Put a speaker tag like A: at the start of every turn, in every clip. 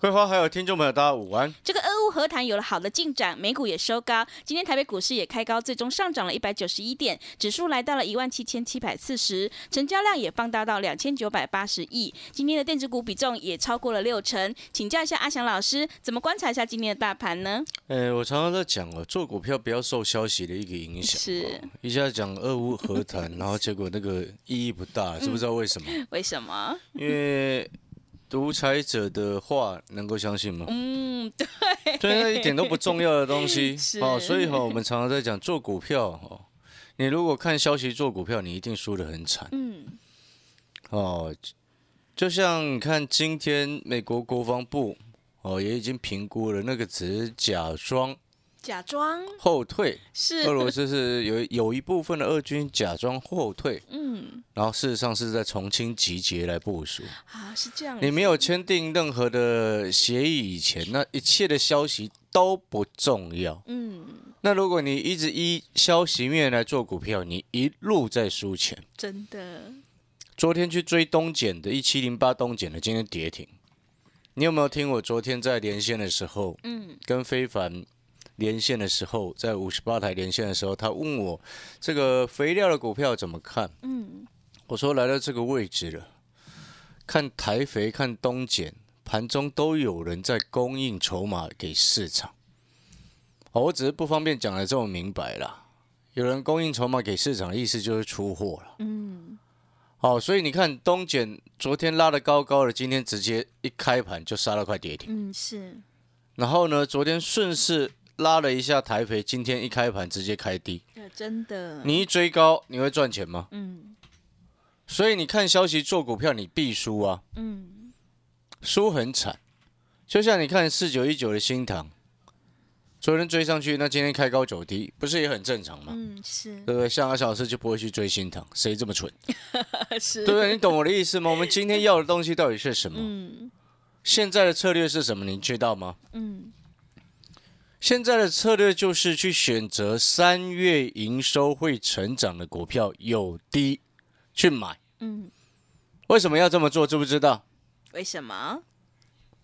A: 桂花还有听众朋友大家午安。
B: 这个俄乌和谈有了好的进展，美股也收高，今天台北股市也开高，最终上涨了一百九十一点，指数来到了一万七千七百四十，成交量也放大到两千九百八十亿。今天的电子股比重也超过了六成，请教一下阿翔老师，怎么观察一下今天的大盘呢？
A: 呃，我常常在讲哦，做股票不要受消息的一个影响。
B: 是，
A: 一下讲俄乌和谈，然后结果那个意义不大，知不知道为什么？
B: 为什么？
A: 因为独裁者的话能够相信吗？
B: 嗯，对，
A: 对，那一点都不重要的东西
B: 是
A: 哦。所以哈，我们常常在讲做股票哦，你如果看消息做股票，你一定输得很惨
B: 嗯，
A: 哦。就像你看今天美国国防部哦也已经评估了，那个只是假装
B: 假装
A: 后退。
B: 是
A: 俄罗斯是有有一部分的俄军假装后退，
B: 嗯，
A: 然后事实上是在重新集结来部署。
B: 啊，是这样。
A: 你没有签订任何的协议以前，那一切的消息都不重要。
B: 嗯，
A: 那如果你一直依消息面来做股票，你一路在输钱。
B: 真的
A: 昨天去追东碱的，一七零八东碱的，今天跌停。你有没有听我昨天在连线的时候，
B: 嗯，
A: 跟非凡连线的时候，在五十八台连线的时候，他问我这个肥料的股票怎么看？
B: 嗯，
A: 我说来到这个位置了，看台肥、看东碱，盘中都有人在供应筹码给市场。哦，我只是不方便讲的这么明白啦。有人供应筹码给市场的意思就是出货了。
B: 嗯，
A: 好、所以你看东碱昨天拉的高高的，今天直接一开盘就杀了块跌停。
B: 嗯，是，
A: 然后呢，昨天顺势拉了一下台肥，今天一开盘直接开低。
B: 呃，真的，
A: 你一追高，你会赚钱吗？
B: 嗯
A: 所以你看消息做股票，你必输啊，
B: 嗯，
A: 输很惨。就像你看四九一九的新塘，昨天追上去，那今天开高走低，不是也很正常吗？
B: 嗯，是
A: 对不对？像阿小老师就不会去追新塘，谁这么蠢？
B: 是，
A: 对不对？你懂我的意思吗？我们今天要的东西到底是什么？
B: 嗯
A: 现在的策略是什么？你知道吗？
B: 嗯，
A: 现在的策略就是去选择三月营收会成长的股票，有低去买。
B: 嗯，
A: 为什么要这么做？知不知道？
B: 为什么？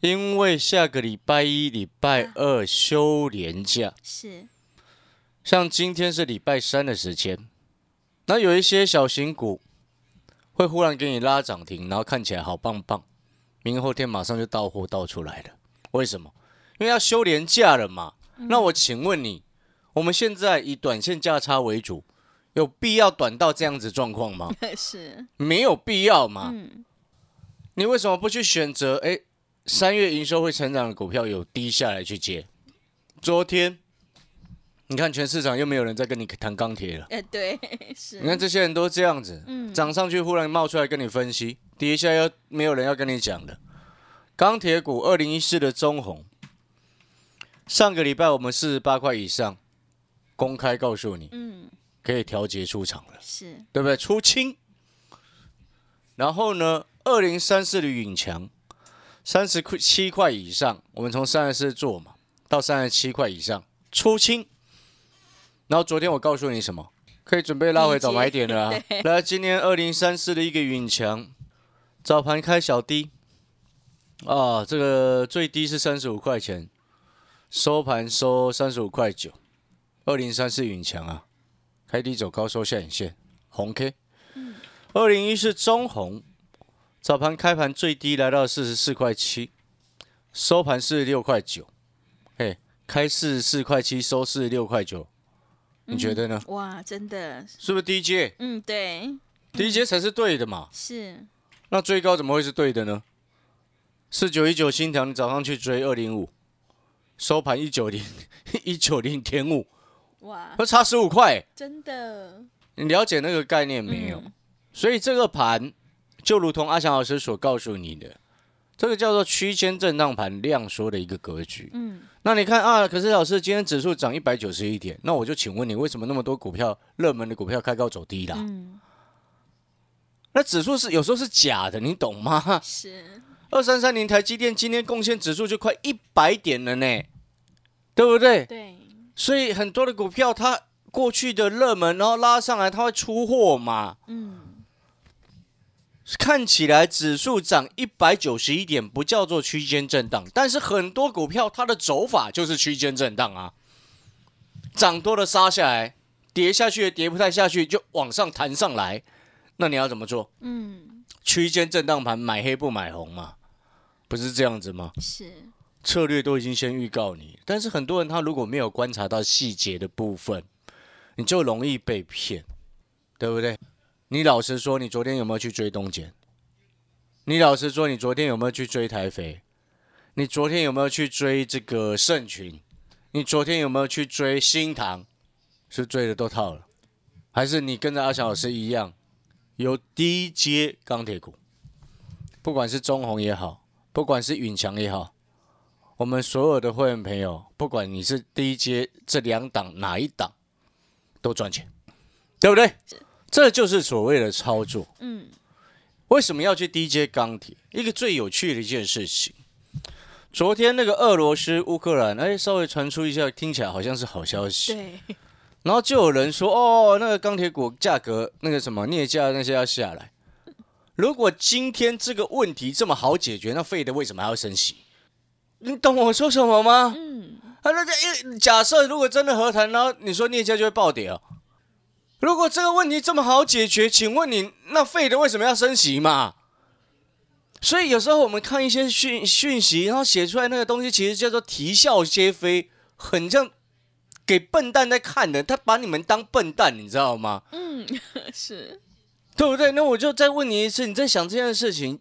A: 因为下个礼拜一、礼拜二休年假，
B: 是，
A: 像今天是礼拜三的时间，那有一些小型股会忽然给你拉涨停，然后看起来好棒棒，明后天马上就到货倒出来了。为什么？因为要休年假了嘛。那我请问你，我们现在以短线价差为主，有必要短到这样子状况吗？
B: 是，
A: 没有必要嘛。
B: 嗯
A: 你为什么不去选择？哎，三月营收会成长的股票有低下来去接？昨天你看全市场又没有人在跟你谈钢铁了，
B: 呃，对，是，
A: 你看这些人都这样子，
B: 嗯
A: 涨上去忽然冒出来跟你分析，跌下又没有人要跟你讲的。钢铁股二零一四的中红，上个礼拜我们四十八块以上，公开告诉你
B: 嗯，
A: 可以调节出场了。
B: 是，
A: 对不对？出清。然后呢，二零三四的允强，三十块七块以上，我们从三十四做嘛，到三十七块以上出清。然后昨天我告诉你什么？可以准备拉回早买点了、啊。来，今天二零三四的一个允强，早盘开小低，啊，这个最低是三十五块钱，收盘收三十五块九。二零三四云强啊，开低走高收下影线，红 K。二零一是中红，早盘开盘最低来到四十四块七，收盘四十六块九，嘿，开四十四块七，收四十六块九，你觉得呢？
B: 哇，真的，
A: 是不是 DJ？？
B: 嗯，对
A: ，，DJ 才是对的嘛。
B: 是，
A: 那最高怎么会是对的呢？四九一九新塘，你早上去追二零五，收盘一九零 一九零点五，
B: 哇，
A: 会差十五块，
B: 真的
A: 你了解那个概念没有？
B: 嗯
A: 所以这个盘就如同阿翔老师所告诉你的，这个叫做区间震荡盘量缩的一个格局。
B: 嗯，
A: 那你看啊，可是老师今天指数涨一百九十一点，那我就请问你，为什么那么多股票热门的股票开高走低啦？
B: 嗯，
A: 那指数是有时候是假的，你懂吗？
B: 是，
A: 二三三零台积电今天贡献指数就快一百点了呢，对不对？
B: 对，
A: 所以很多的股票它过去的热门，然后拉上来，它会出货嘛。
B: 嗯，
A: 看起来指数涨一百九十一点不叫做区间震荡，但是很多股票它的走法就是区间震荡啊，涨多了杀下来，跌下去跌不太下去就往上弹上来，那你要怎么做？
B: 嗯，
A: 区间震荡盘买黑不买红嘛，不是这样子吗？
B: 是，
A: 策略都已经先预告你，但是很多人他如果没有观察到细节的部分，你就容易被骗，对不对？你老实说，你昨天有没有去追东简？你老实说，你昨天有没有去追台肥？你昨天有没有去追这个盛群？你昨天有没有去追新塘？是追的都套了，还是你跟着阿翔老师一样，有低阶钢铁股？不管是中红也好，不管是允强也好，我们所有的会员朋友，不管你是第一阶这两档哪一档，都赚钱，对不对？这就是所谓的操作。
B: 嗯，
A: 为什么要去低阶钢铁？一个最有趣的一件事情，昨天那个俄罗斯乌克兰，哎，稍微传出一下，听起来好像是好消息。
B: 对，
A: 然后就有人说，哦，那个钢铁股价格那个什么镍价那些要下来。如果今天这个问题这么好解决，那费的为什么还要升息？你懂我说什么吗？
B: 嗯，
A: 啊，那这假设如果真的和谈，然后你说镍价就会暴跌哦。如果这个问题这么好解决，请问你那费的为什么要升息嘛？所以有时候我们看一些讯讯息，然后写出来那个东西，其实叫做啼笑皆非，很像给笨蛋在看的，他把你们当笨蛋，你知道吗？
B: 嗯，是，
A: 对不对？那我就再问你一次，你在想这件事情，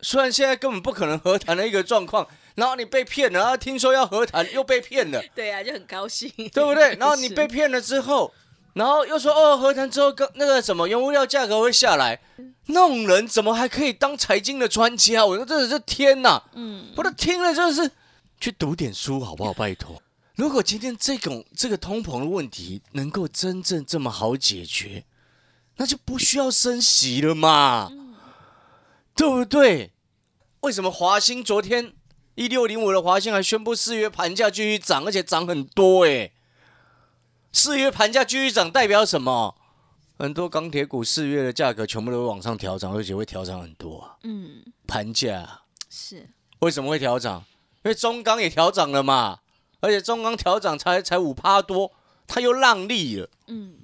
A: 虽然现在根本不可能和谈的一个状况，然后你被骗了，然后听说要和谈又被骗了，
B: 对啊，就很高兴，
A: 对不对？然后你被骗了之后，然后又说哦，和谈之后跟那个什么原物料价格会下来，那种人怎么还可以当财经的专家？我说真的是天哪！
B: 嗯，
A: 我都听了，真的是去读点书好不好？拜托，如果今天这种这个通膨的问题能够真正这么好解决，那就不需要升息了嘛，对不对？为什么华兴昨天一六零五的华兴还宣布四月盘价继续涨，而且涨很多诶、四月盘价继续涨代表什么？很多钢铁股四月的价格全部都会往上调涨，而且会调涨很多啊。
B: 嗯，
A: 盘价
B: 是，
A: 为什么会调涨？因为中钢也调涨了嘛，而且中钢调涨才才五趴多，它又让利了，
B: 嗯，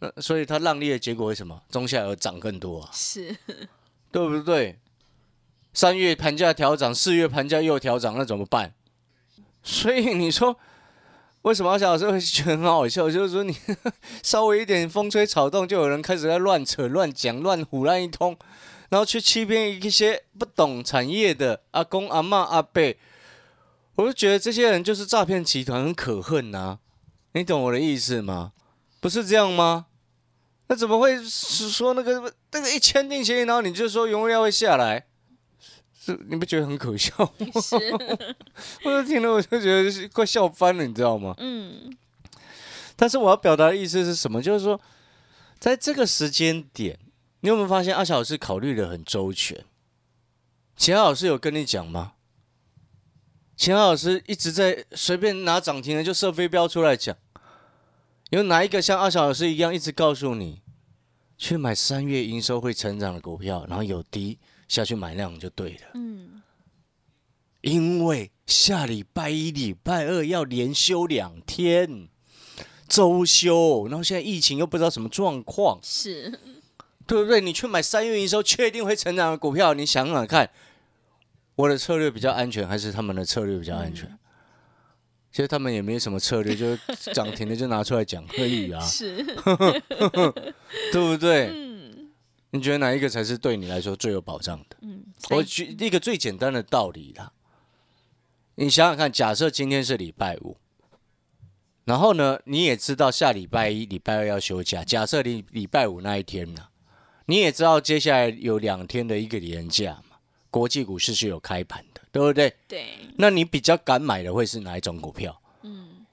A: 那所以它让利的结果为什么？中下游涨更多啊，
B: 是，
A: 对不对？三月盘价调涨，四月盘价又调涨，那怎么办？所以你说为什么小老师会觉得很好笑？就是说你 稍微一点风吹草动，就有人开始在乱扯、乱讲、乱胡乱一通，然后去欺骗一些不懂产业的阿公、阿妈、阿伯。我就觉得这些人就是诈骗集团，很可恨呐、你懂我的意思吗？不是这样吗？那怎么会是说那个那个一签订协议，然后你就说原物料会下来？是你不觉得很可笑吗？
B: 是，
A: 我就听了我就觉得是快笑翻了，你知道吗？
B: 嗯，
A: 但是我要表达的意思是什么？就是说，在这个时间点，你有没有发现阿小老师考虑的很周全？其他老师有跟你讲吗？其他老师一直在随便拿涨停的就射飞镖出来讲，有哪一个像阿小老师一样一直告诉你去买三月营收会成长的股票，然后有低下去买那种就对了？
B: 嗯，
A: 因为下礼拜一、礼拜二要连休两天，周休，然后现在疫情又不知道什么状况，
B: 是，
A: 对不对？你去买三月营收确定会成长的股票，你想想看，我的策略比较安全，还是他们的策略比较安全？其实他们也没什么策略，就是涨停的就拿出来讲而已啊，
B: 是，
A: 对不对？
B: 嗯，
A: 你觉得哪一个才是对你来说最有保障的？
B: 嗯，
A: 我举一个最简单的道理啦，你想想看，假设今天是礼拜五，然后呢，你也知道下礼拜一、礼拜二要休假，假设你礼拜五那一天呢，你也知道接下来有两天的一个连假嘛，国际股市是有开盘的，对不对？
B: 对，
A: 那你比较敢买的会是哪一种股票？嗯，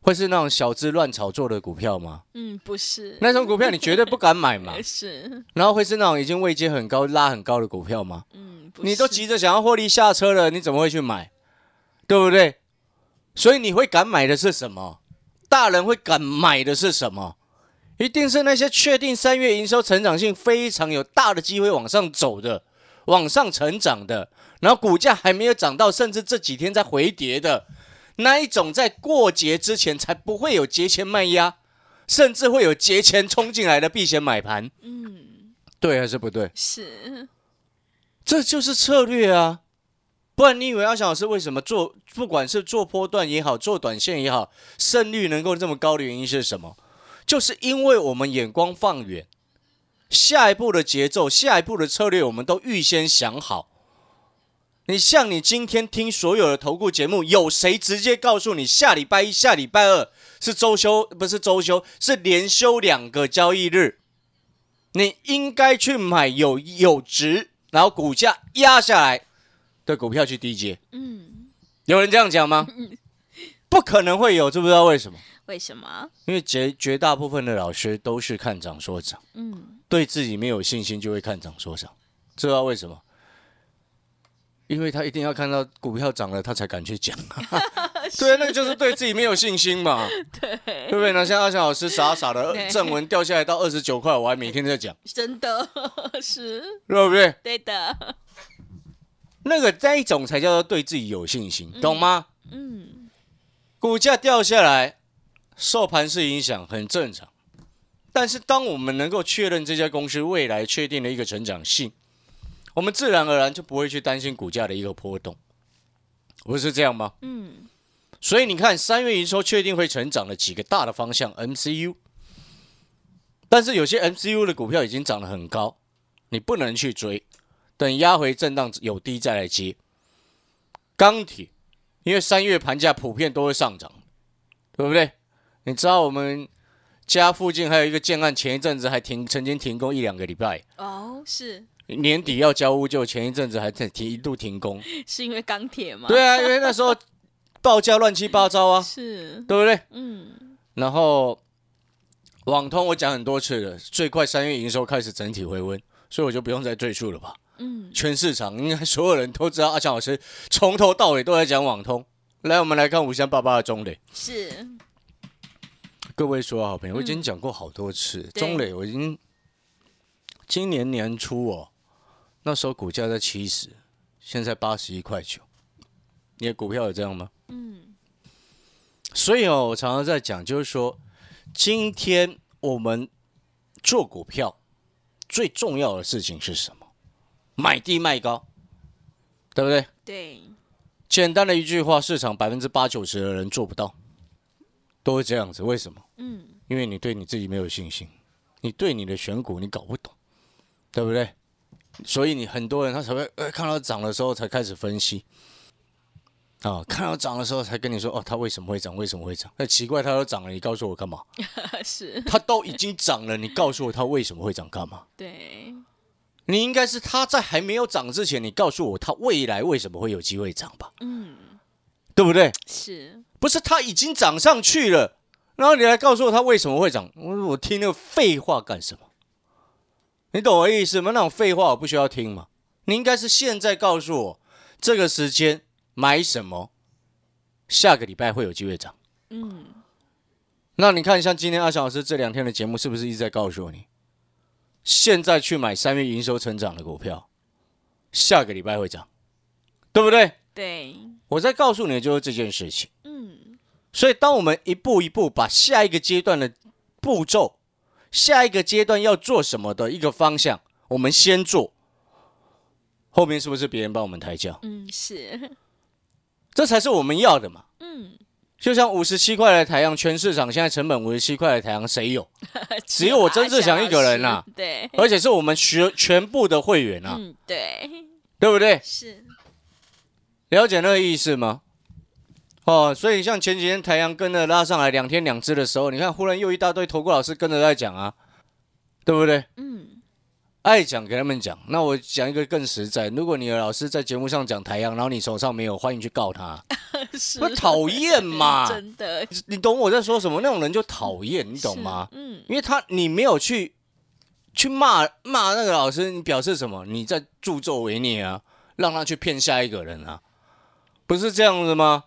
A: 会是那种小资乱炒作的股票吗？
B: 嗯，不是，
A: 那种股票你绝对不敢买嘛。
B: 是，
A: 然后会是那种已经位阶很高、拉很高的股票吗？
B: 嗯，不
A: 你都急着想要获利下车了，你怎么会去买？对不对？所以你会敢买的是什么？大人会敢买的是什么？一定是那些确定三月营收成长性非常有大的机会往上走的、往上成长的，然后股价还没有涨到，甚至这几天在回跌的那一种，在过节之前才不会有节前卖压，甚至会有节前冲进来的避险买盘。
B: 嗯，
A: 对还是不对？
B: 是，
A: 这就是策略啊！不然你以为阿翔老师为什么做，不管是做波段也好，做短线也好，胜率能够这么高的原因是什么？就是因为我们眼光放远，下一步的节奏、下一步的策略，我们都预先想好。你像你今天听所有的投顾节目，有谁直接告诉你下礼拜一、下礼拜二是周休，不是周休，是连休两个交易日？你应该去买有有值，然后股价压下来的股票去低接。
B: 嗯，
A: 有人这样讲吗？不可能会有，知不知道为什么？
B: 为什么？
A: 因为绝绝大部分的老师都是看涨说涨，
B: 嗯，
A: 对自己没有信心就会看涨说涨，知道为什么？因为他一定要看到股票涨了，他才敢去讲。对，那个就是对自己没有信心嘛，
B: 对，
A: 对不对那？像阿翔老师傻傻的正文掉下来到二十九块，我还每天在讲，
B: 真的是
A: 对不对？
B: 对的，
A: 那个那一种才叫做对自己有信心，懂吗？
B: 嗯，
A: 股价掉下来，受盘势影响很正常。但是当我们能够确认这家公司未来确定的一个成长性，我们自然而然就不会去担心股价的一个波动，不是这样吗？
B: 嗯，
A: 所以你看，三月营收确定会成长的几个大的方向，MCU，但是有些 MCU 的股票已经涨得很高，你不能去追，等压回震荡有低再来接。钢铁，因为三月盘价普遍都会上涨，对不对？你知道我们家附近还有一个建案，前一阵子还停，曾经停工一两个礼拜，
B: 哦，是
A: 年底要交屋，就前一阵子还在停一度停工。
B: 是因为钢铁吗？
A: 对啊，因为那时候报价乱七八糟啊，
B: 是，
A: 对不对？
B: 嗯，
A: 然后网通我讲很多次了，最快三月营收开始整体回温，所以我就不用再赘述了吧。
B: 嗯，
A: 全市场应该所有人都知道，阿强老师从头到尾都在讲网通。来，我们来看五三八八的中磊。
B: 是，
A: 各位说好朋友，我已经讲过好多次，
B: 对
A: 中磊我已经今年年初哦，那时候股价在七十，现在八十一块九。你的股票有这样吗？
B: 嗯，
A: 所以哦，我常常在讲，就是说，今天我们做股票最重要的事情是什么？买低卖高，对不对？
B: 对，
A: 简单的一句话，市场百分之八九十的人做不到，都会这样子。为什么？
B: 嗯，
A: 因为你对你自己没有信心，你对你的选股你搞不懂，对不对？所以你很多人他才会呃看到涨的时候才开始分析，啊，看到涨的时候才跟你说哦，它为什么会涨？为什么会涨？那奇怪，它都涨了，你告诉我干嘛？
B: 是，
A: 它都已经涨了，你告诉我它为什么会涨干嘛？
B: 对，
A: 你应该是它在还没有涨之前，你告诉我它未来为什么会有机会涨吧？
B: 嗯，
A: 对不对？
B: 是，
A: 不是它已经涨上去了，然后你来告诉我它为什么会涨？我我听那个废话干什么？你懂我意思吗？那种废话我不需要听嘛。你应该是现在告诉我这个时间买什么，下个礼拜会有机会涨。
B: 嗯，
A: 那你看，像今天阿翔老师这两天的节目，是不是一直在告诉你，现在去买三月营收成长的股票，下个礼拜会涨，对不对？
B: 对，
A: 我在告诉你的就是这件事情。
B: 嗯，
A: 所以，当我们一步一步把下一个阶段的步骤、下一个阶段要做什么的一个方向，我们先做，后面是不是别人帮我们抬轿？
B: 嗯，是，
A: 这才是我们要的嘛。
B: 嗯，
A: 就像五十七块的台阳，全市场现在成本五十七块的台阳，谁有？只有我曾志祥一个人啊
B: 对，
A: 而且是我们学全部的会员啊，
B: 嗯，对，
A: 对不对？
B: 是，
A: 了解那个意思吗？哦，所以像前几天台阳跟着拉上来两天两只的时候，你看忽然又一大堆投顾老师跟着在讲啊，对不对？
B: 嗯，
A: 爱讲给他们讲。那我讲一个更实在，如果你的老师在节目上讲台阳，然后你手上没有，欢迎去告他，
B: 是
A: 不讨厌嘛？
B: 真的，
A: 你懂我在说什么？那种人就讨厌，你懂吗？
B: 嗯，
A: 因为他你没有去去骂骂那个老师，你表示什么？你在助纣为虐啊，让他去骗下一个人啊，不是这样子吗？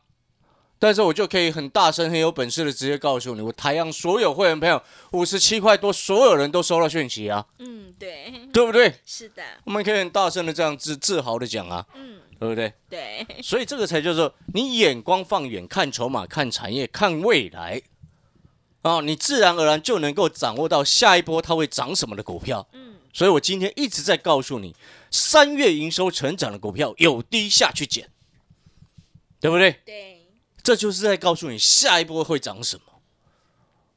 A: 但是我就可以很大声、很有本事的直接告诉你，我台阳所有会员朋友五十七块多，所有人都收到讯息啊，
B: 嗯，对，
A: 对不对？
B: 是的，
A: 我们可以很大声的这样自自豪的讲啊，
B: 嗯，
A: 对不对？
B: 对，
A: 所以这个才叫做你眼光放远，看筹码，看产业，看未来，啊，你自然而然就能够掌握到下一波它会涨什么的股票。
B: 嗯，
A: 所以我今天一直在告诉你，三月营收成长的股票有低下去捡，对不对？
B: 对，
A: 这就是在告诉你下一波会涨什么。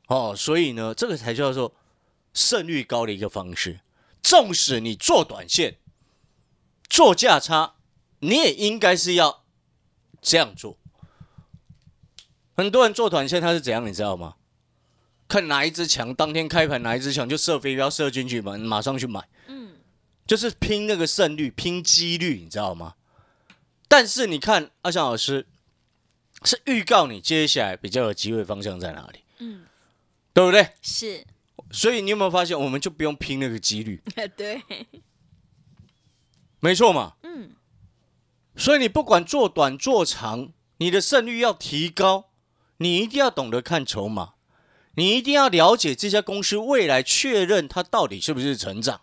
A: 哦，所以呢，这个才叫做胜率高的一个方式。纵使你做短线、做价差，你也应该是要这样做。很多人做短线，他是怎样，你知道吗？看哪一只强，当天开盘哪一只强就射飞镖射进去嘛，马上去买。
B: 嗯，
A: 就是拼那个胜率，拼几率，你知道吗？但是你看阿翔老师是预告你接下来比较有机会方向在哪里，
B: 嗯，
A: 对不对？
B: 是，
A: 所以你有没有发现，我们就不用拼那个几率，
B: 对，
A: 没错嘛。
B: 嗯，
A: 所以你不管做短做长，你的胜率要提高，你一定要懂得看筹码，你一定要了解这家公司未来，确认它到底是不是成长。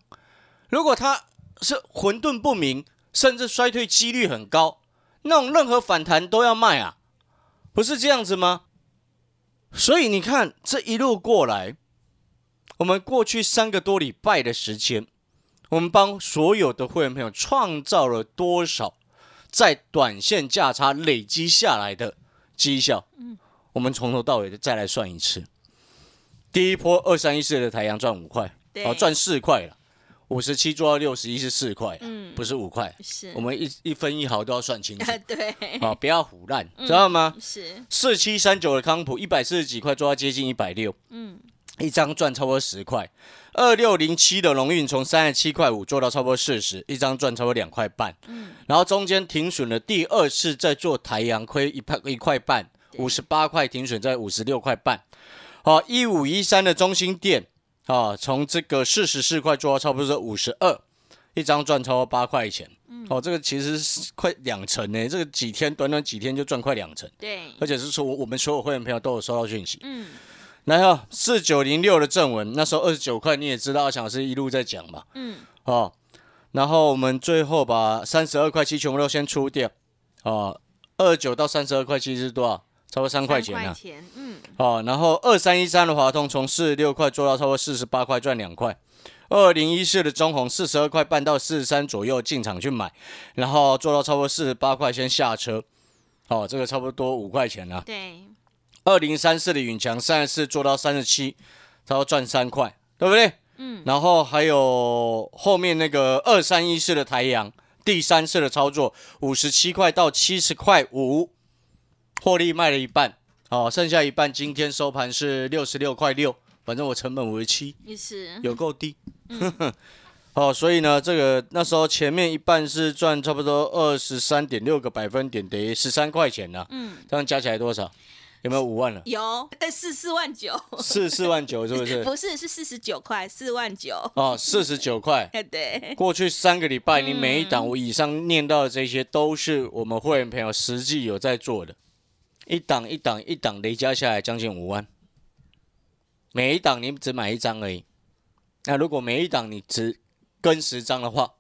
A: 如果它是混沌不明，甚至衰退几率很高，那种任何反弹都要卖啊，不是这样子吗？所以你看这一路过来，我们过去三个多礼拜的时间，我们帮所有的会员朋友创造了多少在短线价差累积下来的绩效？我们从头到尾的再来算一次。第一波二三一四的太阳赚五块，
B: 对
A: 哦，赚四块了。五十七做到六十一是四块，
B: 嗯
A: 不是五块。
B: 是，
A: 我们一一分一毫都要算清楚
B: 对，
A: 啊，不要胡乱，知道吗？
B: 是，
A: 四七三九的康普一百四十几块做到接近一百六，
B: 嗯，
A: 一张赚超过十块。二六零七的龙运从三十七块五做到超过四十，一张赚超过两块半。
B: 嗯，
A: 然后中间停损了第二次再做台阳亏一块一块半，五十八块停损在五十六块半。好，一五一三的中心店啊，从这个四十四块做到差不多是五十二，一张赚超过八块钱。嗯。哦，这个其实是快两成呢，这个几天短短几天就赚快两成，
B: 对，
A: 而且是说我我们所有会员朋友都有收到讯息。
B: 嗯，
A: 然后四九零六的正文，那时候二十九块，你也知道，阿强老师一路在讲嘛，
B: 嗯，
A: 哦，然后我们最后把三十二块七全部都先出掉，哦，二九到三十二块七是多少？超过三块钱啊，
B: 三块钱，嗯，
A: 哦，然后二三一三的华通从四十六块做到超过四十八块，赚两块。二零一四的中红四十二块半到四十三左右进场去买，然后做到超过四十八块先下车，哦，这个差不多五块钱啊。
B: 对，
A: 二零三四的允强三十四做到三十七，他要赚三块，对不对？
B: 嗯，
A: 然后还有后面那个二三一四的台阳，第三次的操作五十七块到七十块五，获利卖了一半，哦，剩下一半今天收盘是六十六块六，反正我成本五十七，
B: 也是，
A: 有够低。哦，所以呢，这个那时候前面一半是赚差不多二十三点六个百分点，等于十三块钱呢、
B: 嗯，
A: 这样加起来多少？有没有五万了？
B: 有，哎，四四万九，
A: 四四万九是不是？
B: 不是，是四十九块，四万九，
A: 哦，四十九块。
B: 哎，对，
A: 过去三个礼拜，你每一档我以上念到的这些，都是我们会员朋友实际有在做的，一档一档一档累加下来将近五万。每一档你只买一张而已，那如果每一档你只跟十张的话，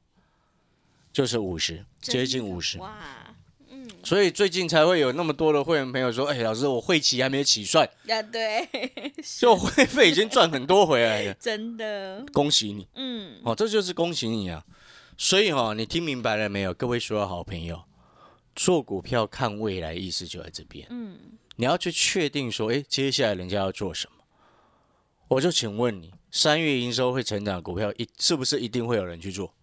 A: 就是五十，接近五十。
B: 哇，嗯，
A: 所以最近才会有那么多的会员朋友说：“哎，老师，我会期还没起算，
B: 啊，对，
A: 就会费已经赚很多回来了，
B: 真的，
A: 恭喜你！”
B: 嗯，
A: 哦，这就是恭喜你啊！所以哈、哦，你听明白了没有，各位所有好朋友？做股票看未来，意思就在这边。
B: 嗯，
A: 你要去确定说，诶，接下来人家要做什么？我就请问你，三月营收会成长的股票，一是不是一定会有人去做？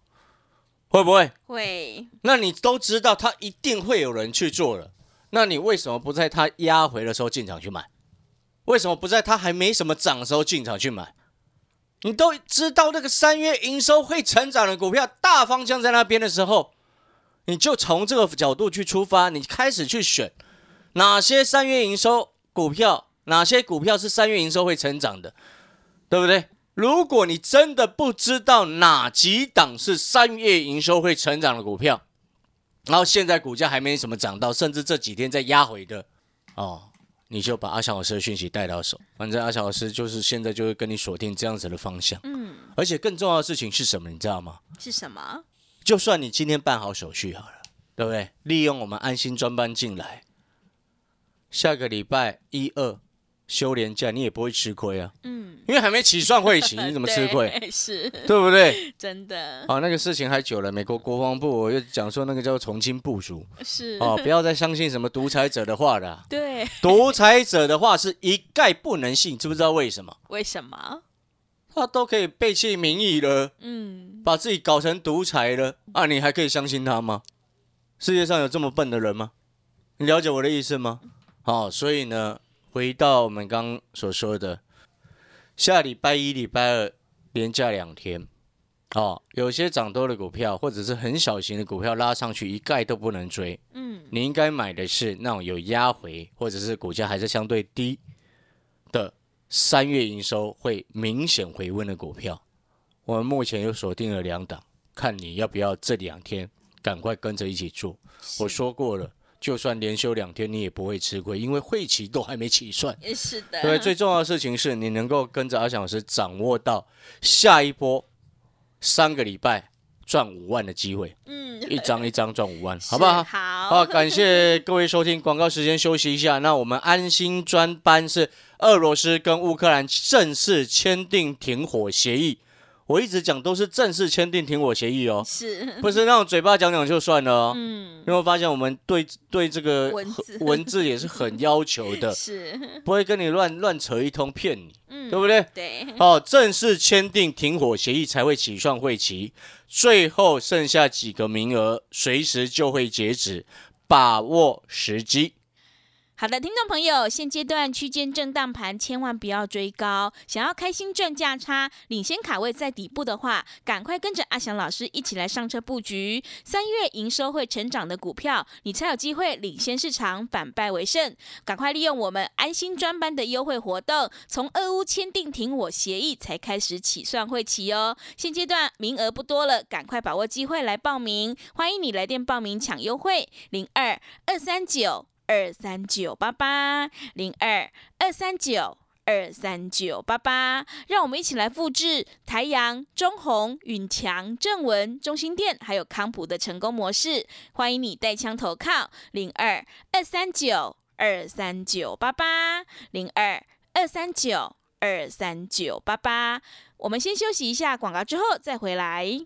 A: 会不会？
B: 会，
A: 那你都知道，他一定会有人去做了。那你为什么不在它压回的时候进场去买？为什么不在它还没什么涨的时候进场去买？你都知道那个三月营收会成长的股票，大方向在那边的时候，你就从这个角度去出发，你开始去选哪些三月营收股票，哪些股票是三月营收会成长的，对不对？如果你真的不知道哪几档是三月营收会成长的股票，然后现在股价还没什么涨到，甚至这几天在压回的，哦。你就把阿翔老师的讯息带到手，反正阿翔老师就是现在就会跟你锁定这样子的方向。嗯，而且更重要的事情是什么？你知道吗？
B: 是什么？
A: 就算你今天办好手续好了，对不对？利用我们安心专班进来，下个礼拜一二。休年假你也不会吃亏啊，嗯，因为还没起算会期，你怎么吃亏？
B: 是，
A: 对不对？
B: 真的。
A: 哦，那个事情还久了，美国国防部又讲说那个叫重新部署，
B: 是
A: 哦，不要再相信什么独裁者的话了。
B: 对，
A: 独裁者的话是一概不能信，知不知道为什么？
B: 为什么？
A: 他都可以背弃民意了，嗯，把自己搞成独裁了，啊，你还可以相信他吗？世界上有这么笨的人吗？你了解我的意思吗？好，所以呢。回到我们刚所说的，下礼拜一、礼拜二连假两天，哦，有些涨多的股票或者是很小型的股票拉上去，一概都不能追。嗯，你应该买的是那种有压回或者是股价还是相对低的三月营收会明显回温的股票。我们目前又锁定了两档，看你要不要这两天赶快跟着一起做。我说过了。就算连休两天，你也不会吃亏，因为会期都还没起算。
B: 是的。
A: 对，最重要的事情是你能够跟着阿翔老师掌握到下一波三个礼拜赚五万的机会。嗯，一张一张赚五万，好不好？
B: 好。
A: 好，感谢各位收听，广告时间休息一下。那我们安心专班是俄罗斯跟乌克兰正式签订停火协议。我一直讲都是正式签订停火协议哦，
B: 是。
A: 不是那种嘴巴讲讲就算了哦？嗯，因为我发现我们对对这个
B: 文字。
A: 文字也是很要求的，
B: 是。
A: 不会跟你乱乱扯一通骗你，嗯，对不对？
B: 对，
A: 好，正式签订停火协议才会起算会期，最后剩下几个名额，随时就会截止，把握时机。
B: 好的，听众朋友，现阶段区间震荡盘，千万不要追高。想要开心赚价差，领先卡位在底部的话，赶快跟着阿翔老师一起来上车布局。三月营收会成长的股票，你才有机会领先市场，反败为胜。赶快利用我们安心专班的优惠活动，从俄乌签订停火协议才开始起算会期哦。现阶段名额不多了，赶快把握机会来报名。欢迎你来电报名抢优惠，零二二三九。二三九八八零二二三九二三九八八，让我们一起来复制台阳、中宏、允强、正文、中心店还有康普的成功模式。欢迎你带枪投靠零二二三九二三九八八零二二三九二三九八八。我们先休息一下广告，之后再回来。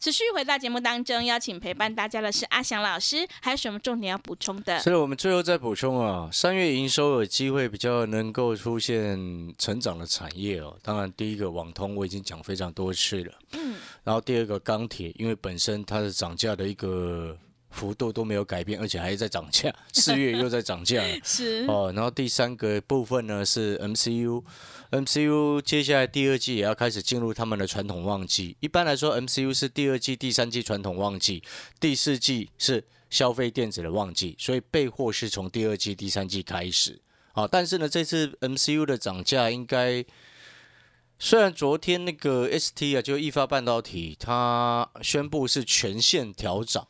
B: 持续回到节目当中，邀请陪伴大家的是阿翔老师，还有什么重点要补充的？
A: 所以我们最后再补充啊，三月营收有机会比较能够出现成长的产业哦。当然，第一个网通我已经讲非常多次了，嗯，然后第二个钢铁，因为本身它的涨价的一个幅度都没有改变，而且还在涨价，四月又在涨价，
B: 是
A: 哦。然后第三个部分呢是 MCU。MCU 接下来第二季也要开始进入他们的传统旺季。一般来说，MCU 是第二季、第三季传统旺季，第四季是消费电子的旺季，所以备货是从第二季、第三季开始。好，但是呢，这次 MCU 的涨价应该，虽然昨天那个 ST 啊，就易发半导体，它宣布是全线调涨，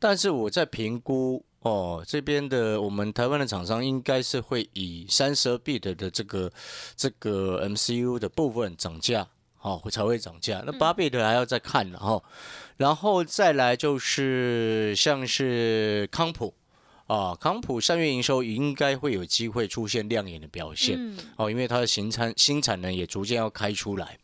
A: 但是我在评估。哦，这边的我们台湾的厂商应该是会以三十二 bit 的这个这个 MCU 的部分涨价，好才会涨价。那八 bit 还要再看了哈，然后再来就是像是康普，啊，康普三月营收应该会有机会出现亮眼的表现。
B: 嗯，
A: 哦，因为它的新产新产能也逐渐要开出来。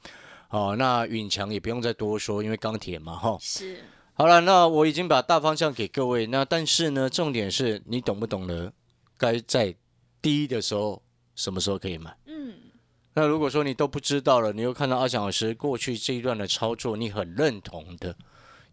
A: 哦，那允强也不用再多说，因为钢铁嘛，哈。
B: 是，
A: 好了，那我已经把大方向给各位，那但是呢，重点是你懂不懂得该在低的时候什么时候可以买？
B: 嗯，
A: 那如果说你都不知道了，你又看到阿翔老师过去这一段的操作，你很认同的，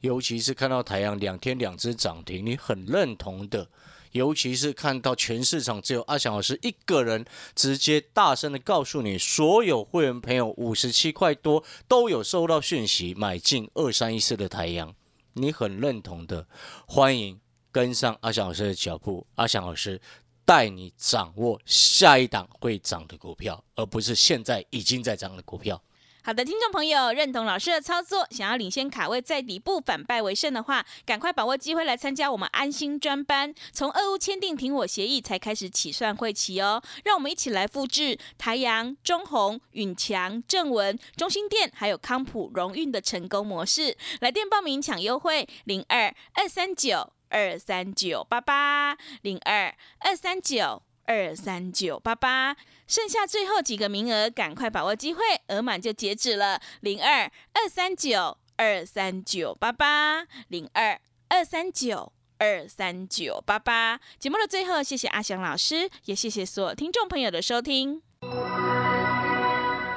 A: 尤其是看到台阳两天两只涨停，你很认同的，尤其是看到全市场只有阿翔老师一个人直接大声的告诉你，所有会员朋友五十七块多都有收到讯息买进二三一四的台阳，你很认同的，欢迎跟上阿翔老师的脚步，阿翔老师。带你掌握下一档会涨的股票，而不是现在已经在涨的股票。
B: 好的，听众朋友，认同老师的操作，想要领先卡位在底部反败为胜的话，赶快把握机会来参加我们安心专班。从俄乌签订停火协议才开始起算会期哦，让我们一起来复制台阳、中宏、允强、正文、中心店还有康普、荣运的成功模式。来电报名抢优惠，零二二三九。二三九八八零二二三九二三九八八，剩下最后几个名额，赶快把握机会，额满就截止了。零二二三九二三九八八零二二三九二三九八八。节目的最后，谢谢阿翔老师，也谢谢所有听众朋友的收听。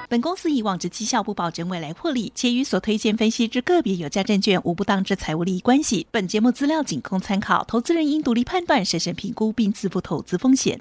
C: 本公司以往之绩效不保证未来获利，且与所推荐分析之个别有价证券无不当之财务利益关系。本节目资料仅供参考，投资人应独立判断、审慎评估并自负投资风险。